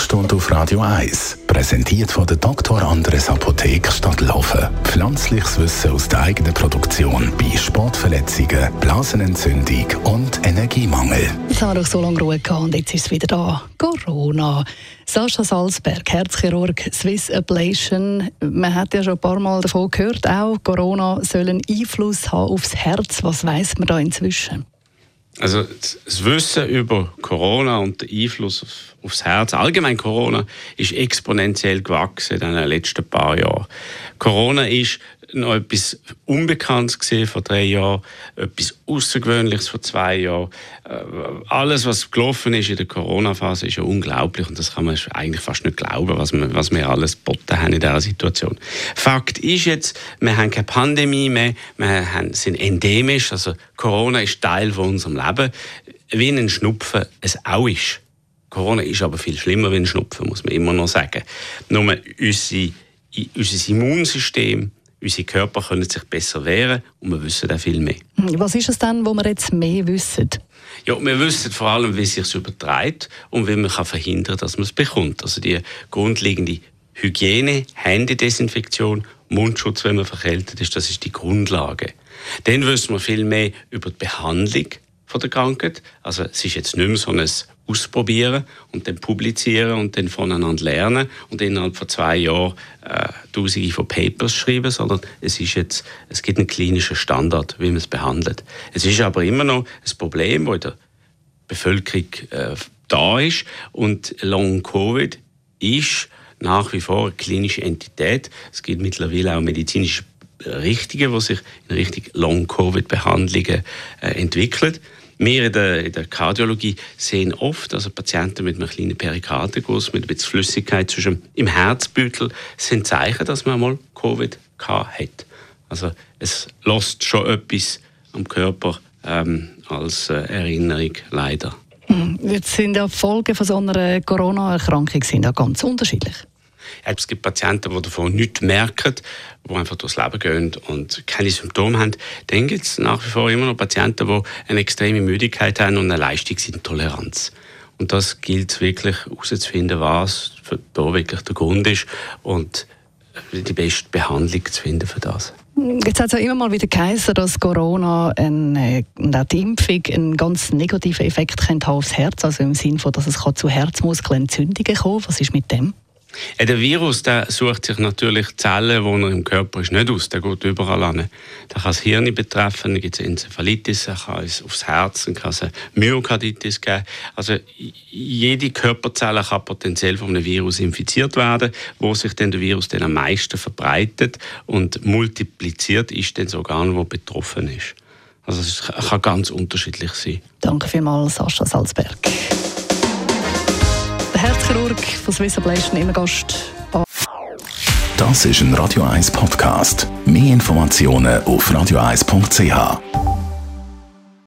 Sprechstunde auf Radio 1, präsentiert von der Dr. Andres Apotheke Stadtlaufen. Pflanzliches Wissen aus der eigenen Produktion bei Sportverletzungen, Blasenentzündung und Energiemangel. Es hat doch so lange Ruhe gehabt und jetzt ist es wieder da. Corona. Sascha Salzberg, Herzchirurg, Swiss Ablation. Man hat ja schon ein paar Mal davon gehört, auch Corona soll einen Einfluss haben aufs Herz. Was weiß man da inzwischen? Also das Wissen über Corona und den Einfluss auf, aufs Herz, allgemein Corona, ist exponentiell gewachsen in den letzten paar Jahren. Corona ist noch etwas Unbekanntes gesehen vor drei Jahren, etwas Außergewöhnliches vor zwei Jahren. Äh, alles, was gelaufen ist in der Corona-Phase, ist ja unglaublich und das kann man eigentlich fast nicht glauben, was wir, was wir alles geboten haben in dieser Situation. Fakt ist jetzt, wir haben keine Pandemie mehr, wir haben, sind endemisch, also Corona ist Teil von unserem Leben, wie ein Schnupfen es auch ist. Corona ist aber viel schlimmer wie ein Schnupfen, muss man immer noch sagen. Nur unsere, unser Immunsystem unsere Körper können sich besser wehren und wir wissen auch viel mehr. Was ist es denn, wo wir jetzt mehr wissen? Ja, wir wissen vor allem, wie es sich überträgt und wie man kann verhindern kann, dass man es bekommt. Also die grundlegende Hygiene, Händedesinfektion, Mundschutz, wenn man verkältet ist, das ist die Grundlage. Dann wissen wir viel mehr über die Behandlung von der Krankheit. Also es ist jetzt nicht mehr so ein ausprobieren und dann publizieren und dann voneinander lernen und innerhalb von zwei Jahren äh, Tausende von Papers schreiben, sondern es ist jetzt, es gibt einen klinischen Standard, wie man es behandelt. Es ist aber immer noch ein Problem, das in der Bevölkerung äh, da ist und Long Covid ist nach wie vor eine klinische Entität. Es gibt mittlerweile auch medizinische Richtungen, die sich in Richtung Long-Covid-Behandlungen äh, entwickeln. Wir in der, in der Kardiologie sehen oft, also Patienten mit einem kleinen Perikardenguss, mit ein bisschen Flüssigkeit zwischen im Herzbüttel, sind Zeichen, dass man mal Covid hat. Also es lässt schon etwas am Körper ähm, als äh, Erinnerung leider. Hm, jetzt sind ja Folgen von so einer Corona-Erkrankung ja ganz unterschiedlich. Es gibt Patienten, die davon nichts merken, die einfach durchs Leben gehen und keine Symptome haben. Dann gibt es nach wie vor immer noch Patienten, die eine extreme Müdigkeit haben und eine Leistungsintoleranz. Und das gilt wirklich herauszufinden, was da wirklich der Grund ist und die beste Behandlung zu finden für das. Jetzt hat es ja immer mal wieder geheißen, dass Corona und auch die Impfung einen ganz negativen Effekt haben aufs Herz, also im Sinne dass es zu Herzmuskelentzündungen kommen kann. Was ist mit dem? Ja, der Virus der sucht sich natürlich Zellen, die er im Körper ist, nicht aus. Der geht überall an. Der kann das Hirn betreffen, dann gibt es Enzephalitis, er kann es aufs Herz, dann kann es Myokarditis geben. Also jede Körperzelle kann potenziell von einem Virus infiziert werden, wo sich dann der Virus dann am meisten verbreitet und multipliziert ist dann das Organ, das betroffen ist. Also es kann ganz unterschiedlich sein. Danke vielmals, Sascha Salzberg. Herzchirurg von Swiss Ablation immer Gast. Das ist ein Radio 1 Podcast. Mehr Informationen auf radio1.ch.